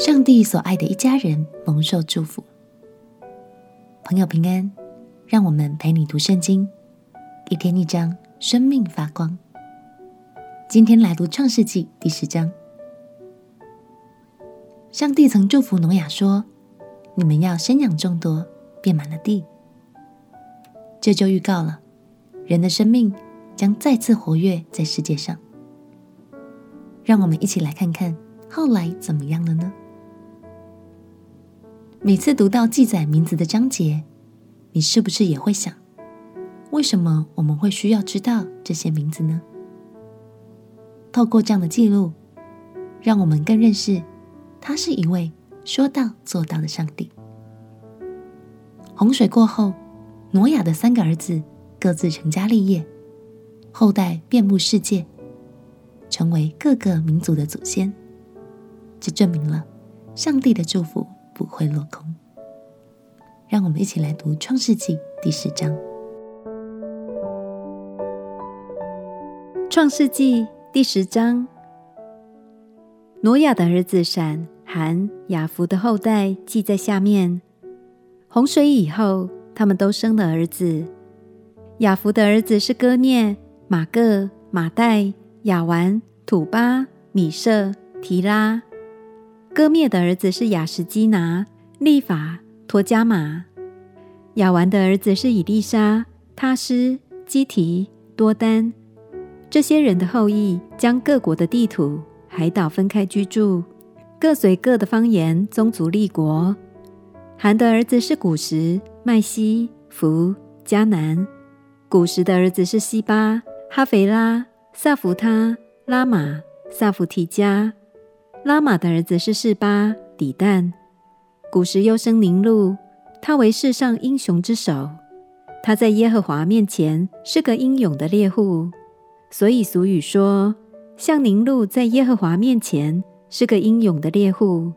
上帝所爱的一家人蒙受祝福。朋友平安，让我们陪你读圣经，一天一章，生命发光。今天来读创世纪第十章。上帝曾祝福挪亚说：“你们要生养众多，遍满了地。”这就预告了人的生命将再次活跃在世界上。让我们一起来看看后来怎么样了呢？每次读到记载名字的章节，你是不是也会想，为什么我们会需要知道这些名字呢？透过这样的记录，让我们更认识。他是一位说到做到的上帝。洪水过后，挪亚的三个儿子各自成家立业，后代遍布世界，成为各个民族的祖先。这证明了上帝的祝福不会落空。让我们一起来读《创世纪》第十章。《创世纪》第十章。挪亚的儿子闪、含、雅弗的后代记在下面。洪水以后，他们都生了儿子。雅弗的儿子是哥聂、玛各、玛代、亚完、土巴、米设、提拉。割灭的儿子是亚什基拿、利法、托加马。亚完的儿子是以利沙、他斯、基提、多丹。这些人的后裔将各国的地图。海岛分开居住，各随各的方言、宗族立国。含的儿子是古实、麦西、弗、迦南。古实的儿子是西巴、哈肥拉、萨弗他、拉玛、萨弗提加。拉玛的儿子是示巴、底但。古时又生宁录，他为世上英雄之首。他在耶和华面前是个英勇的猎户，所以俗语说。像宁录在耶和华面前是个英勇的猎户。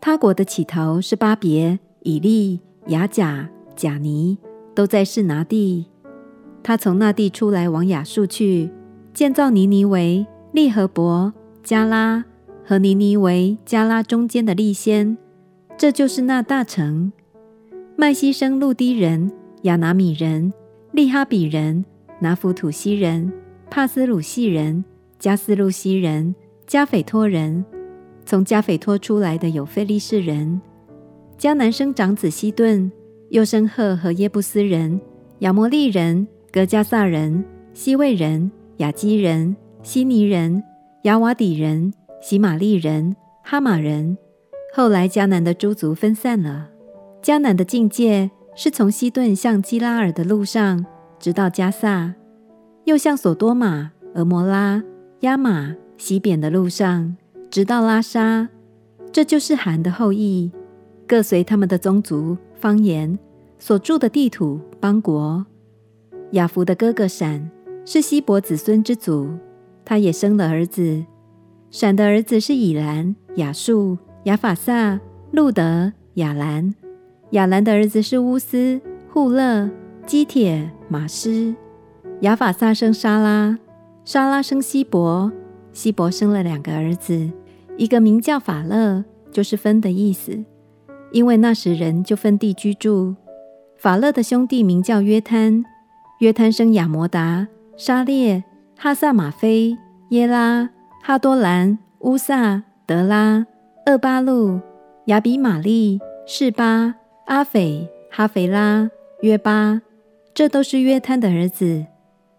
他国的起头是巴别、以利、亚甲、贾尼，都在示拿地。他从那地出来往亚述去，建造尼尼微、利河伯、加拉和尼尼维加拉中间的利先，这就是那大城。麦西生路低人、亚拿米人、利哈比人、拿弗土西人、帕斯鲁西人。加斯路西人、加斐托人，从加斐托出来的有非利士人。迦南生长子希顿，又生赫和耶布斯人、亚摩利人、格加撒人、西魏人、雅基人、悉尼人、亚瓦底人、喜玛利人、哈马人。后来迦南的诸族分散了。迦南的境界是从西顿向基拉尔的路上，直到加萨，又向所多玛、俄摩拉。亚玛、西扁的路上，直到拉沙，这就是含的后裔，各随他们的宗族、方言所住的地土、邦国。雅弗的哥哥闪是希伯子孙之祖，他也生了儿子。闪的儿子是以兰、亚述、亚法萨、路德、亚兰。亚兰的儿子是乌斯、户勒、基帖、玛施。亚法萨生沙拉。沙拉生希伯，希伯生了两个儿子，一个名叫法勒，就是分的意思，因为那时人就分地居住。法勒的兄弟名叫约摊，约摊生亚摩达、沙列、哈萨玛菲、耶拉、哈多兰、乌萨、德拉、厄巴路、亚比玛利、示巴、阿斐、哈斐拉、约巴，这都是约摊的儿子，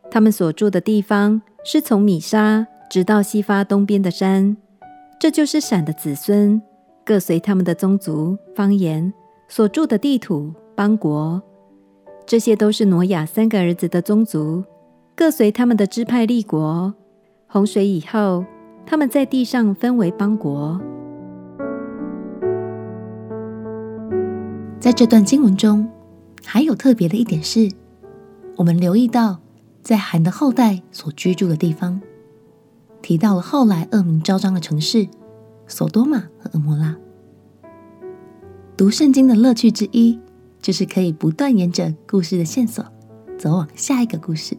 他们所住的地方。是从米沙直到西发东边的山，这就是闪的子孙，各随他们的宗族、方言所住的地土、邦国。这些都是挪亚三个儿子的宗族，各随他们的支派立国。洪水以后，他们在地上分为邦国。在这段经文中，还有特别的一点是，我们留意到。在含的后代所居住的地方，提到了后来恶名昭彰的城市所多玛和蛾摩拉。读圣经的乐趣之一，就是可以不断沿着故事的线索走往下一个故事，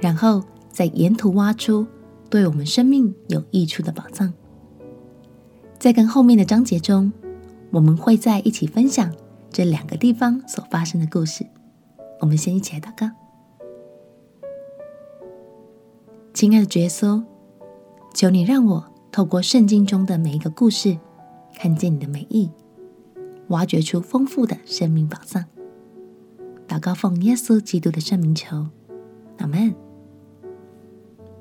然后在沿途挖出对我们生命有益处的宝藏。在跟后面的章节中，我们会在一起分享这两个地方所发生的故事。我们先一起来祷告。亲爱的耶稣，求你让我透过圣经中的每一个故事，看见你的美意，挖掘出丰富的生命宝藏。祷告奉耶稣基督的圣名求，阿门。